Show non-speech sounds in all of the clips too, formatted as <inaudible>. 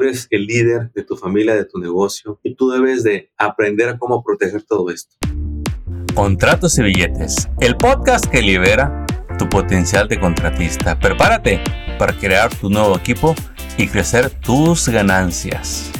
Tú eres el líder de tu familia, de tu negocio y tú debes de aprender a cómo proteger todo esto. Contratos y billetes, el podcast que libera tu potencial de contratista. Prepárate para crear tu nuevo equipo y crecer tus ganancias.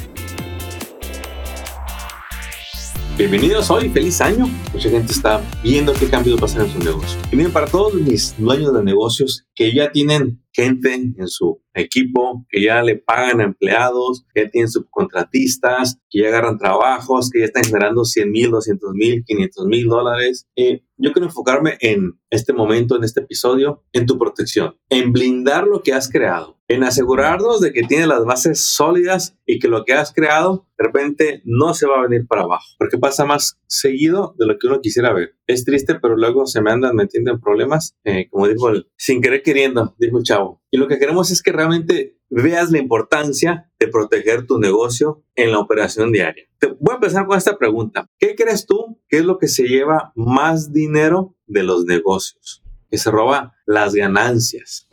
Bienvenidos hoy, feliz año. Mucha gente está viendo qué cambios pasan en su negocio. Y miren, para todos mis dueños de negocios que ya tienen gente en su equipo, que ya le pagan a empleados, que ya tienen subcontratistas, que ya agarran trabajos, que ya están generando 100 mil, 200 mil, 500 mil dólares. Eh, yo quiero enfocarme en este momento, en este episodio, en tu protección, en blindar lo que has creado, en asegurarnos de que tiene las bases sólidas y que lo que has creado de repente no se va a venir para abajo, porque pasa más seguido de lo que uno quisiera ver. Es triste, pero luego se me andan metiendo en problemas, eh, como dijo el, sin querer queriendo, dijo el chavo. Y lo que queremos es que realmente veas la importancia de proteger tu negocio en la operación diaria. Te voy a empezar con esta pregunta. ¿Qué crees tú que es lo que se lleva más dinero de los negocios? Que se roba las ganancias.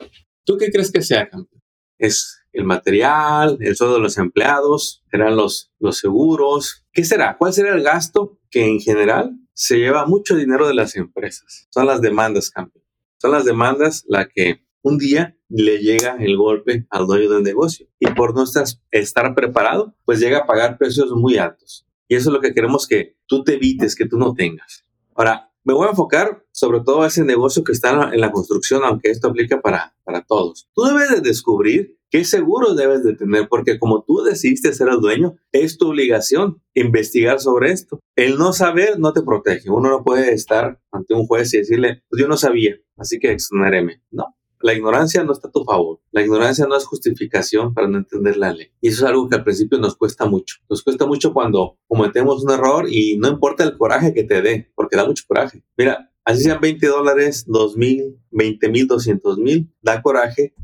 ¿Tú qué crees que sea, campeón? es el material, el sueldo de los empleados, serán los, los seguros. ¿Qué será? ¿Cuál será el gasto que en general se lleva mucho dinero de las empresas? Son las demandas, campeón. Son las demandas la que un día le llega el golpe al dueño del negocio y por no estar preparado, pues llega a pagar precios muy altos. Y eso es lo que queremos que tú te evites, que tú no tengas. Ahora, me voy a enfocar sobre todo a ese negocio que está en la construcción, aunque esto aplica para, para todos. Tú debes de descubrir qué seguros debes de tener, porque como tú decidiste ser el dueño, es tu obligación investigar sobre esto. El no saber no te protege. Uno no puede estar ante un juez y decirle, pues yo no sabía, así que exoneréme. No, la ignorancia no está a tu favor. La ignorancia no es justificación para no entender la ley. Y eso es algo que al principio nos cuesta mucho. Nos cuesta mucho cuando cometemos un error y no importa el coraje que te dé, porque da mucho coraje. Mira, así sean 20 dólares, 2 mil, 20 mil, 200 mil, da coraje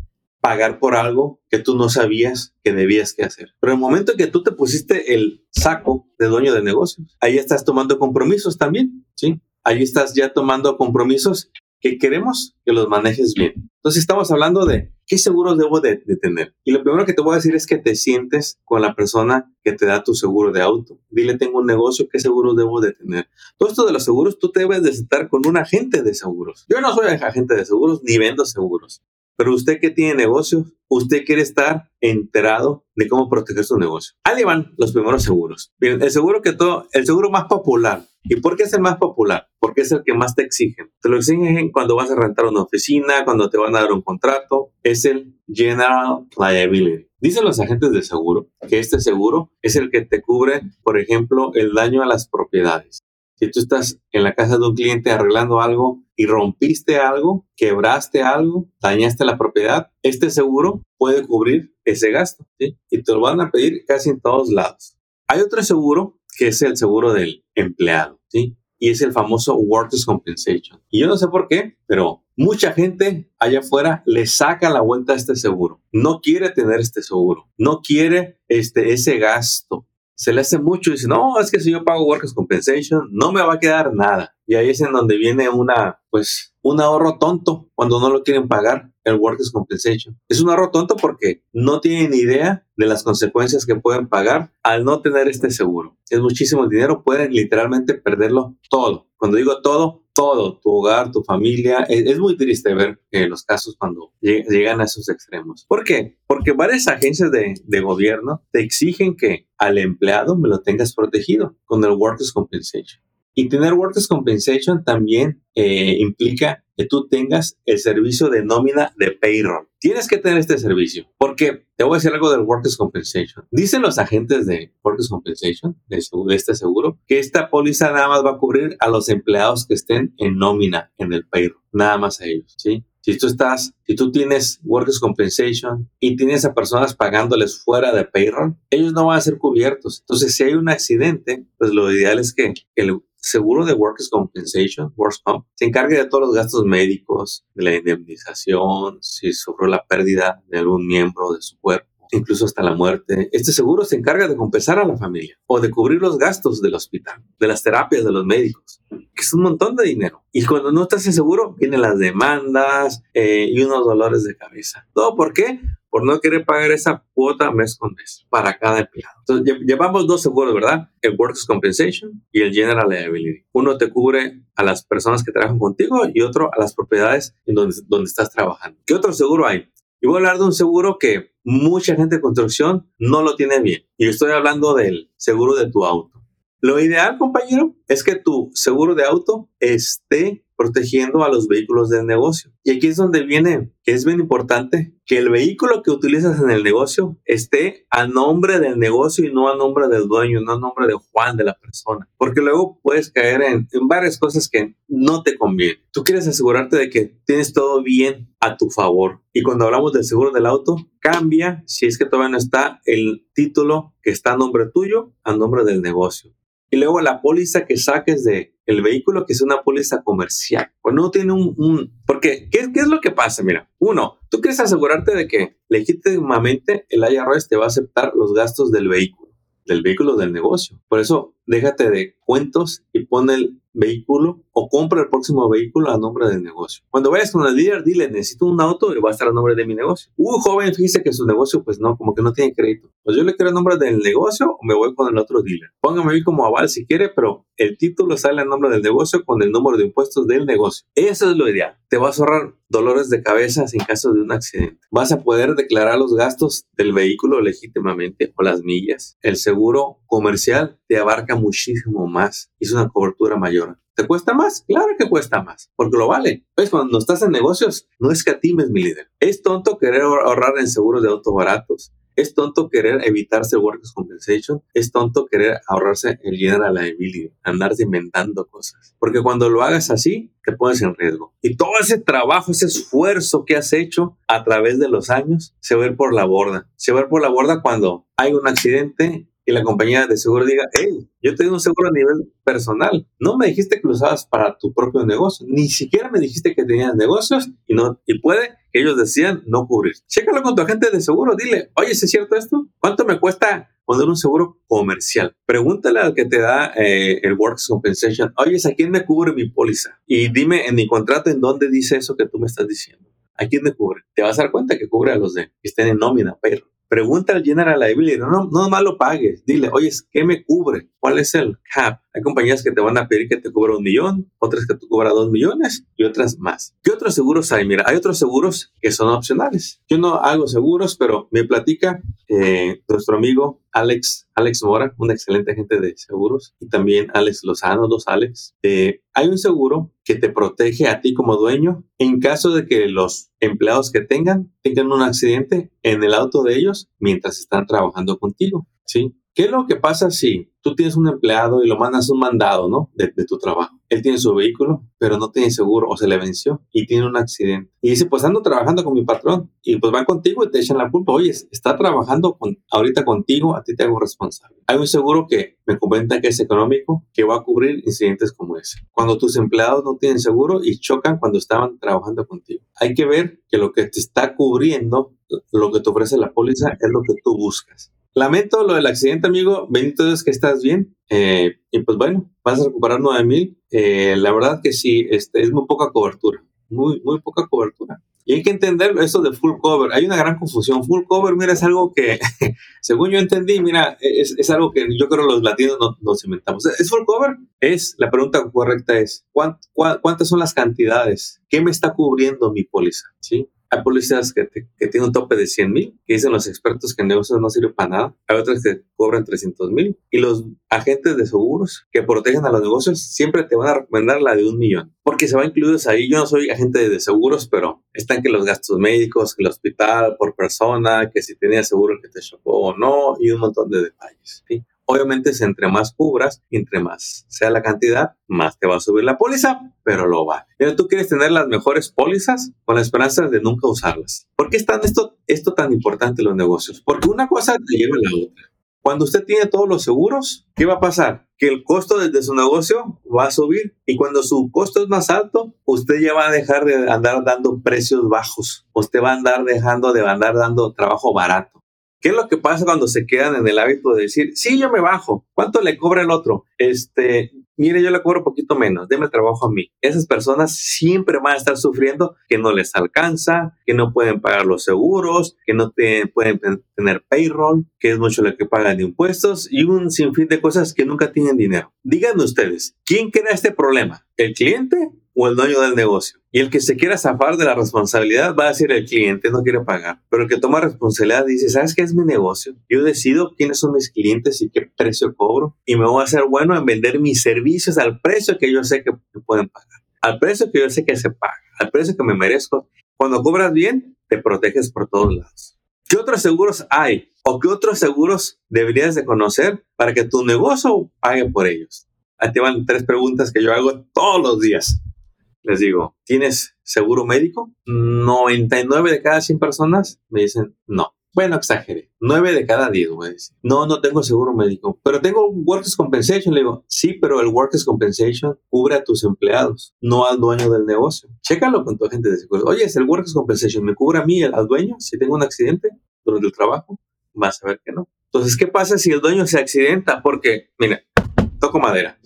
pagar por algo que tú no sabías que debías que hacer. Pero en el momento en que tú te pusiste el saco de dueño de negocios, ahí estás tomando compromisos también, ¿sí? Ahí estás ya tomando compromisos que queremos que los manejes bien. Entonces estamos hablando de qué seguros debo de, tener. Y lo primero que te voy a decir es que te sientes con la persona que te da tu seguro de auto. Dile, tengo un negocio, ¿qué seguros debo de tener? Todo esto de los seguros, tú te debes de sentar con un agente de seguros. Yo no soy agente de seguros ni vendo seguros. Pero usted que tiene negocios, usted quiere estar enterado de cómo proteger su negocio. Ahí van los primeros seguros. el seguro que todo, el seguro más popular. ¿Y por qué es el más popular? Porque es el que más te exigen. Te lo exigen cuando vas a rentar una oficina, cuando te van a dar un contrato. Es el General Liability. Dicen los agentes de seguro que este seguro es el que te cubre, por ejemplo, el daño a las propiedades. Si tú estás en la casa de un cliente arreglando algo y rompiste algo, quebraste algo, dañaste la propiedad, este seguro puede cubrir ese gasto y te lo van a pedir casi en todos lados. Hay otro seguro que es el seguro del empleado. Y es el famoso Workers' Compensation. Y yo no sé por qué, pero mucha gente allá afuera le saca la vuelta a este seguro. No quiere tener este seguro. No quiere este, ese gasto se le hace mucho y dice, no, es que si yo pago Workers Compensation, no me va a quedar nada. Y ahí es en donde viene una, pues, un ahorro tonto cuando no lo quieren pagar el Workers Compensation. Es un ahorro tonto porque no tienen idea de las consecuencias que pueden pagar al no tener este seguro. Es muchísimo dinero, pueden literalmente perderlo todo. Cuando digo todo, todo, tu hogar, tu familia. Es, muy triste ver eh, los casos cuando llegan a esos extremos. ¿Por qué? Porque varias agencias de, gobierno te exigen que al empleado me lo tengas protegido con el Workers' Compensation. Y tener Workers' Compensation también eh, implica que tú tengas el servicio de nómina de payroll. Tienes que tener este servicio porque te voy a decir algo del Workers' Compensation. Dicen los agentes de Workers' Compensation, de, este seguro, que esta póliza nada más va a cubrir a los empleados que estén en nómina en el payroll, nada más a ellos, ¿sí? Si tú estás, si tú tienes Workers' Compensation y tienes a personas pagándoles fuera de payroll, ellos no van a ser cubiertos. Entonces, si hay un accidente, pues lo ideal es que el seguro de Workers' Compensation, Workers' Comp, se encargue de todos los gastos médicos, de la indemnización, si sufrió la pérdida de algún miembro de su cuerpo, incluso hasta la muerte. Este seguro se encarga de compensar a la familia o de cubrir los gastos del hospital, de las terapias de los médicos, que es un montón de dinero. Y cuando no estás seguro, vienen las demandas eh, y unos dolores de cabeza. ¿Todo por qué? por no querer pagar esa cuota mes con mes para cada empleado. Llevamos dos seguros, ¿verdad? El Workers' Compensation y el General Liability. Uno te cubre a las personas que trabajan contigo y otro a las propiedades en donde estás trabajando. ¿Qué otro seguro hay? Y voy a hablar de un seguro que mucha gente de construcción no lo tiene bien. Y estoy hablando del seguro de tu auto. Lo ideal, compañero, es que tu seguro de auto esté protegiendo a los vehículos del negocio. Y aquí es donde viene que es bien importante que el vehículo que utilizas en el negocio esté a nombre del negocio y no a nombre del dueño, no a nombre de Juan, de la persona. Porque luego puedes caer en, en varias cosas que no te convienen. Tú quieres asegurarte de que tienes todo bien a tu favor. Y cuando hablamos del seguro del auto, cambia si es que todavía no está el título que está a nombre tuyo, a nombre del negocio. Y luego la póliza que saques de el vehículo, que es una póliza comercial. O no tiene un... un porque, ¿qué, ¿qué, es lo que pasa? Mira, uno, tú quieres asegurarte de que legítimamente el IRS te va a aceptar los gastos del vehículo, del vehículo del negocio. Por eso, déjate de cuentos y pon el vehículo o compra el próximo vehículo a nombre del negocio. Cuando vayas con el líder, dile, necesito un auto y va a estar a nombre de mi negocio. Un joven, fíjese que su negocio, pues no, como que no tiene crédito. Pues yo le quiero el nombre del negocio o me voy con el otro dealer. Póngame ahí como aval si quiere, pero el título sale a nombre del negocio con el número de impuestos del negocio. Eso es lo ideal. Te vas a ahorrar dolores de cabeza en caso de un accidente. Vas a poder declarar los gastos del vehículo legítimamente o las millas. El seguro comercial te abarca muchísimo más. Es una cobertura mayor. ¿Te cuesta más? Claro que cuesta más, porque lo vale. Pues cuando estás en negocios, no escatimes, mi líder. Es tonto querer ahorrar en seguros de auto baratos. Es tonto querer evitarse Workers' Compensation. Es tonto querer ahorrarse el General Liability, andarse inventando cosas. Porque cuando lo hagas así, te pones en riesgo. Y todo ese trabajo, ese esfuerzo que has hecho a través de los años, se va a ir por la borda. Se va a ir por la borda cuando hay un accidente y la compañía de seguro diga, hey, yo tengo un seguro a nivel personal. No me dijiste que lo usabas para tu propio negocio. Ni siquiera me dijiste que tenías negocios y, no, y puede que ellos decían no cubrir. Chécalo con tu agente de seguro. Dile, oye, ¿es cierto esto? ¿Cuánto me cuesta poner un seguro comercial? Pregúntale al que te da eh, el Works Compensation, oye, ¿a quién me cubre mi póliza? Y dime en mi contrato en dónde dice eso que tú me estás diciendo. ¿A quién me cubre? Te vas a dar cuenta que cubre a los de que estén en nómina, pero Pregunta al General Liability, no, no, no más lo pagues. Dile, oye, ¿qué me cubre? ¿Cuál es el cap? Hay compañías que te van a pedir que te cubra un millón, otras que te cubra dos millones y otras más. ¿Qué otros seguros hay? Mira, hay otros seguros que son opcionales. Yo no hago seguros, pero me platica eh, nuestro amigo Alex, Alex Mora, un excelente agente de seguros, y también Alex Lozano, dos Alex. Eh, hay un seguro que te protege a ti como dueño en caso de que los empleados que tengan tengan un accidente en el auto de ellos mientras están trabajando contigo. ¿sí? ¿Qué es lo que pasa si tú tienes un empleado y lo mandas un mandado, ¿no? De, tu trabajo. Él tiene su vehículo, pero no tiene seguro o se le venció y tiene un accidente. Y dice, pues ando trabajando con mi patrón. Y pues van contigo y te echan la culpa. Oye, está trabajando con, ahorita contigo, a ti te hago responsable. Hay un seguro que me comenta que es económico, que va a cubrir incidentes como ese. Cuando tus empleados no tienen seguro y chocan cuando estaban trabajando contigo. Hay que ver que lo que te está cubriendo, lo que te ofrece la póliza, es lo que tú buscas. Lamento lo del accidente, amigo. Bendito Dios que estás bien. Eh, y pues bueno, vas a recuperar 9 mil. Eh, la verdad que sí, este, es muy poca cobertura. Muy, muy poca cobertura. Y hay que entender eso de full cover. Hay una gran confusión. Full cover, mira, es algo que, <laughs> según yo entendí, mira, es, es algo que yo creo los latinos no, nos inventamos. ¿Es full cover? Es, la pregunta correcta es, ¿cuántas son las cantidades? ¿Qué me está cubriendo mi póliza? ¿Sí? Hay policías que, que tienen un tope de 100 mil, que dicen los expertos que el negocio no sirve para nada. Hay otras que cobran 300 mil. Y los agentes de seguros que protegen a los negocios siempre te van a recomendar la de un millón, porque se va incluidos ahí. Yo no soy agente de seguros, pero están que los gastos médicos, el hospital por persona, que si tenía seguro que te chocó o no, y un montón de detalles. ¿sí? Obviamente, si entre más cubras, entre más sea la cantidad, más te va a subir la póliza, pero lo vale. Pero tú quieres tener las mejores pólizas con la esperanza de nunca usarlas. ¿Por qué es esto, esto tan importante en los negocios? Porque una cosa te lleva a la otra. Cuando usted tiene todos los seguros, ¿qué va a pasar? Que el costo de su negocio va a subir y cuando su costo es más alto, usted ya va a dejar de andar dando precios bajos. Usted va a andar dejando de andar dando trabajo barato. ¿Qué es lo que pasa cuando se quedan en el hábito de decir, sí, yo me bajo, ¿cuánto le cobra el otro? Este, mire, yo le cobro un poquito menos, deme trabajo a mí. Esas personas siempre van a estar sufriendo que no les alcanza, que no pueden pagar los seguros, que no pueden tener payroll, que es mucho lo que pagan de impuestos y un sinfín de cosas que nunca tienen dinero. Díganme ustedes, ¿quién crea este problema? ¿El cliente o el dueño del negocio? Y el que se quiera zafar de la responsabilidad va a decir el cliente, no quiere pagar. Pero el que toma responsabilidad dice, ¿sabes qué es mi negocio? Yo decido quiénes son mis clientes y qué precio cobro. Y me voy a hacer bueno en vender mis servicios al precio que yo sé que pueden pagar. Al precio que yo sé que se paga. Al precio que me merezco. Cuando cobras bien, te proteges por todos lados. ¿Qué otros seguros hay? ¿O qué otros seguros deberías de conocer para que tu negocio pague por ellos? Aquí van tres preguntas que yo hago todos los días les digo, ¿tienes seguro médico? 99 de cada 100 personas me dicen no. Bueno, exageré. 9 de cada 10, güey. No, no tengo seguro médico. Pero tengo Workers' Compensation. Le digo, sí, pero el Workers' Compensation cubre a tus empleados, no al dueño del negocio. Chécalo con tu agente de seguros. Oye, ¿es el Workers' Compensation me cubre a mí, al dueño, si tengo un accidente durante el trabajo? Vas a ver que no. Entonces, ¿qué pasa si el dueño se accidenta? Porque, mira, toco madera.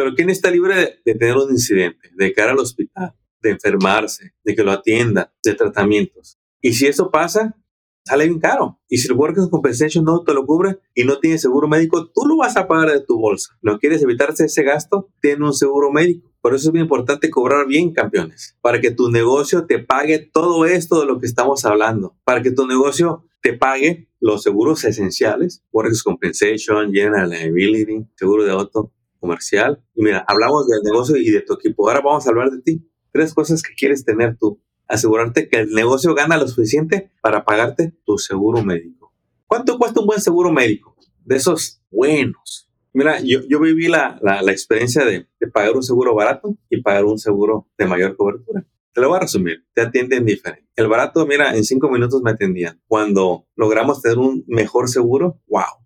Pero ¿quién está libre de, tener un incidente, de caer al hospital, de enfermarse, de que lo atienda, de tratamientos? Y si eso pasa, sale bien caro. Y si el Workers Compensation no te lo cubre y no tienes seguro médico, tú lo vas a pagar de tu bolsa. ¿No quieres evitarse ese gasto? Tiene un seguro médico. Por eso es muy importante cobrar bien, campeones, para que tu negocio te pague todo esto de lo que estamos hablando, para que tu negocio te pague los seguros esenciales, Workers Compensation, General Liability, seguro de auto, comercial. Y mira, hablamos del negocio y de tu equipo. Ahora vamos a hablar de ti. Tres cosas que quieres tener tú. Asegurarte que el negocio gana lo suficiente para pagarte tu seguro médico. ¿Cuánto cuesta un buen seguro médico? De esos buenos. Mira, yo, yo viví la, la, la experiencia de, de, pagar un seguro barato y pagar un seguro de mayor cobertura. Te lo voy a resumir. Te atienden diferente. El barato, mira, en cinco minutos me atendían. Cuando logramos tener un mejor seguro, wow,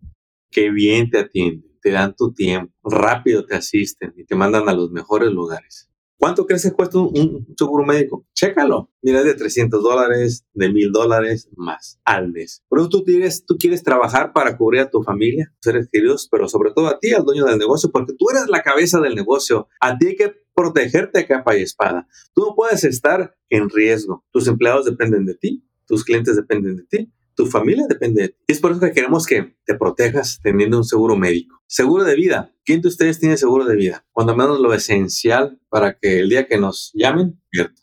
qué bien te atienden te dan tu tiempo, rápido te asisten y te mandan a los mejores lugares. ¿Cuánto crees que cuesta un, seguro médico? Chécalo. Mira, de 300 dólares, de 1000 dólares más al mes. Pero tú quieres, tú quieres trabajar para cubrir a tu familia, seres queridos, pero sobre todo a ti, al dueño del negocio, porque tú eres la cabeza del negocio. A ti hay que protegerte a capa y espada. Tú no puedes estar en riesgo. Tus empleados dependen de ti, tus clientes dependen de ti tu familia depende de ti. Es por eso que queremos que te protejas teniendo un seguro médico. Seguro de vida. ¿Quién de ustedes tiene seguro de vida? Cuando menos lo esencial para que el día que nos llamen,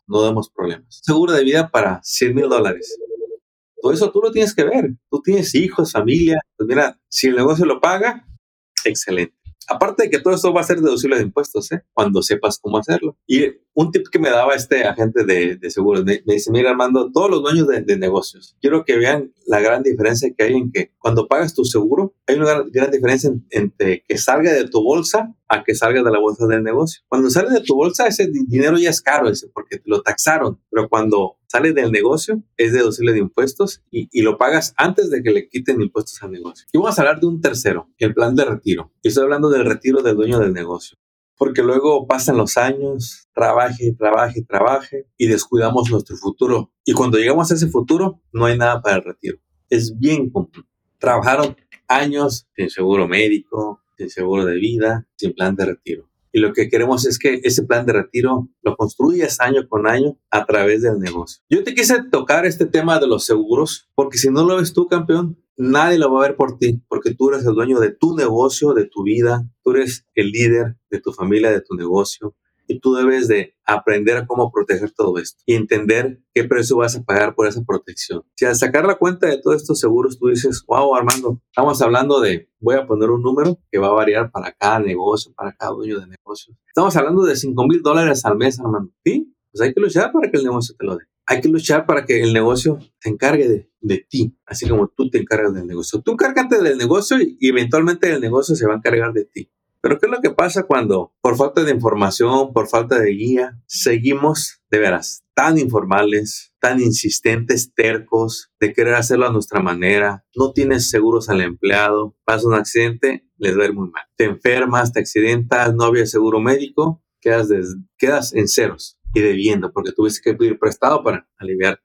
no demos problemas. Seguro de vida para 100 mil dólares. Todo eso tú lo tienes que ver. Tú tienes hijos, familia. Pues mira, si el negocio lo paga, excelente. Aparte de que todo esto va a ser deducible de impuestos, ¿eh? cuando sepas cómo hacerlo. Y un tip que me daba este agente de, de seguros, me, dice, mira Armando, todos los dueños de, negocios, quiero que vean la gran diferencia que hay en que cuando pagas tu seguro, hay una gran, diferencia entre que salga de tu bolsa a que salga de la bolsa del negocio. Cuando sale de tu bolsa, ese dinero ya es caro, ese, porque te lo taxaron, pero cuando sale del negocio es deducible de impuestos y, lo pagas antes de que le quiten impuestos al negocio. Y vamos a hablar de un tercero, el plan de retiro. Y estoy hablando del retiro del dueño del negocio porque luego pasan los años, trabaje, trabaje, trabaje y descuidamos nuestro futuro. Y cuando llegamos a ese futuro, no hay nada para el retiro. Es bien común. Trabajaron años sin seguro médico, sin seguro de vida, sin plan de retiro. Y lo que queremos es que ese plan de retiro lo construyas año con año a través del negocio. Yo te quise tocar este tema de los seguros, porque si no lo ves tú, campeón, nadie lo va a ver por ti, porque tú eres el dueño de tu negocio, de tu vida, tú eres el líder de tu familia, de tu negocio, y tú debes de aprender a cómo proteger todo esto y entender qué precio vas a pagar por esa protección. Si al sacar la cuenta de todos estos seguros tú dices, wow, Armando, estamos hablando de, voy a poner un número que va a variar para cada negocio, para cada dueño de negocio. Estamos hablando de 5 mil dólares al mes, Armando. Sí, pues hay que luchar para que el negocio te lo dé hay que luchar para que el negocio se encargue de, ti, así como tú te encargas del negocio. Tú encárgate del negocio y, eventualmente el negocio se va a encargar de ti. Pero ¿qué es lo que pasa cuando por falta de información, por falta de guía, seguimos de veras tan informales, tan insistentes, tercos, de querer hacerlo a nuestra manera, no tienes seguros al empleado, pasa un accidente, les va a ir muy mal. Te enfermas, te accidentas, no había seguro médico, quedas, quedas en ceros y debiendo porque tuviste que pedir prestado para aliviarte.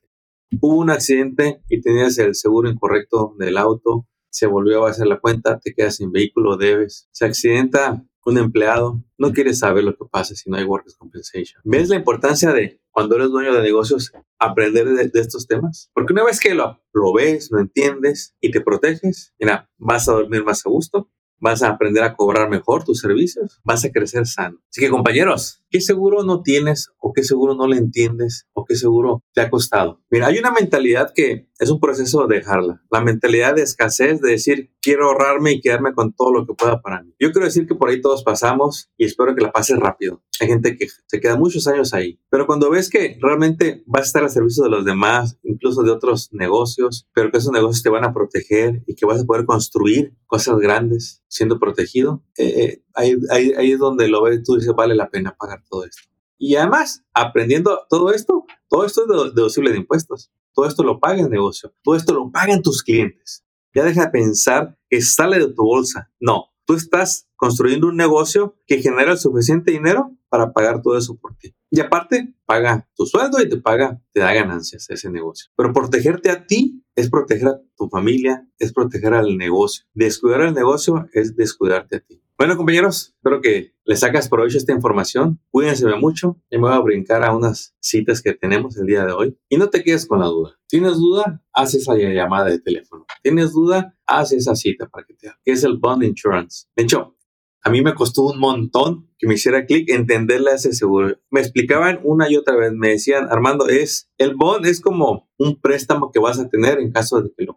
hubo un accidente y tenías el seguro incorrecto del auto, se volvió a hacer la cuenta, te quedas sin vehículo, debes. Se accidenta un empleado, no quieres saber lo que pasa si no hay workers compensation. ¿Ves la importancia de cuando eres dueño de negocios aprender de, estos temas? Porque una vez que lo, lo ves, lo entiendes y te proteges, mira, vas a dormir más a gusto, vas a aprender a cobrar mejor tus servicios, vas a crecer sano. Así que compañeros, ¿qué seguro no tienes o qué seguro no le entiendes o qué seguro te ha costado? Mira, hay una mentalidad que es un proceso de dejarla. La mentalidad de escasez, de decir, quiero ahorrarme y quedarme con todo lo que pueda para mí. Yo quiero decir que por ahí todos pasamos y espero que la pases rápido. Hay gente que se queda muchos años ahí. Pero cuando ves que realmente vas a estar al servicio de los demás, incluso de otros negocios, pero que esos negocios te van a proteger y que vas a poder construir cosas grandes siendo protegido, eh, eh, ahí, es donde lo ves, tú dices, vale la pena pagar todo esto. Y además, aprendiendo todo esto, todo esto es deducible de impuestos. Todo esto lo paga el negocio. Todo esto lo pagan tus clientes. Ya deja de pensar que sale de tu bolsa. No, tú estás construyendo un negocio que genera el suficiente dinero para pagar todo eso por ti. Y aparte, paga tu sueldo y te paga, te da ganancias ese negocio. Pero protegerte a ti es proteger a tu familia, es proteger al negocio. Descuidar el negocio es descuidarte a ti. Bueno, compañeros, espero que les sacas provecho esta información. Cuídense mucho. y me voy a brincar a unas citas que tenemos el día de hoy. Y no te quedes con la duda. ¿Tienes duda? Haz esa llamada de teléfono. ¿Tienes duda? Haz esa cita para que te haga. ¿Qué es el Bond Insurance? De hecho, a mí me costó un montón que me hiciera clic entenderle a ese seguro. Me explicaban una y otra vez, me decían, Armando, es el bond es como un préstamo que vas a tener en caso de que lo.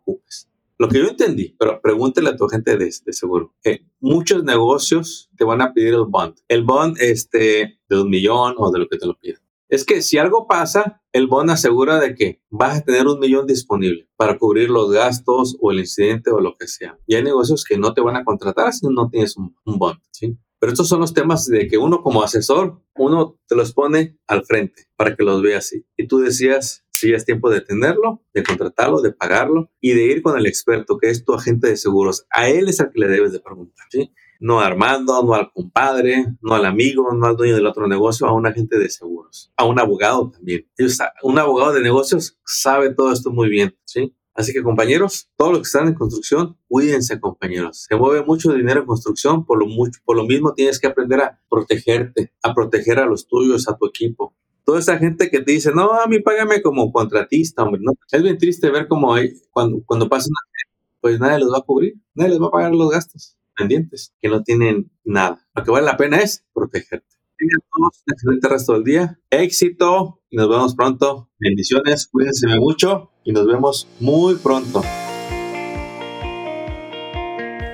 Lo que yo entendí, pero pregúntele a tu gente de, seguro. Eh, muchos negocios te van a pedir el bond. El bond este, de un millón o de lo que te lo pidan es que si algo pasa, el bond asegura de que vas a tener un millón disponible para cubrir los gastos o el incidente o lo que sea. Y hay negocios que no te van a contratar si no tienes un, bond, ¿sí? Pero estos son los temas de que uno como asesor, uno te los pone al frente para que los veas así. Y tú decías si es tiempo de tenerlo, de contratarlo, de pagarlo y de ir con el experto que es tu agente de seguros. A él es al que le debes de preguntar, ¿sí? no a Armando, no al compadre, no al amigo, no al dueño del otro negocio, a un agente de seguros, a un abogado también. un abogado de negocios sabe todo esto muy bien, ¿sí? Así que compañeros, todos los que están en construcción, cuídense compañeros. Se mueve mucho dinero en construcción, por lo, por lo mismo tienes que aprender a protegerte, a proteger a los tuyos, a tu equipo. Toda esa gente que te dice, no, a mí págame como contratista, hombre. No, es bien triste ver hay, cuando, cuando pasa una pues nadie los va a cubrir, nadie les va a pagar los gastos pendientes, que no tienen nada. Lo que vale la pena es protegerte. Tengan todos un excelente resto del día. Éxito y nos vemos pronto. Bendiciones, cuídense mucho y nos vemos muy pronto.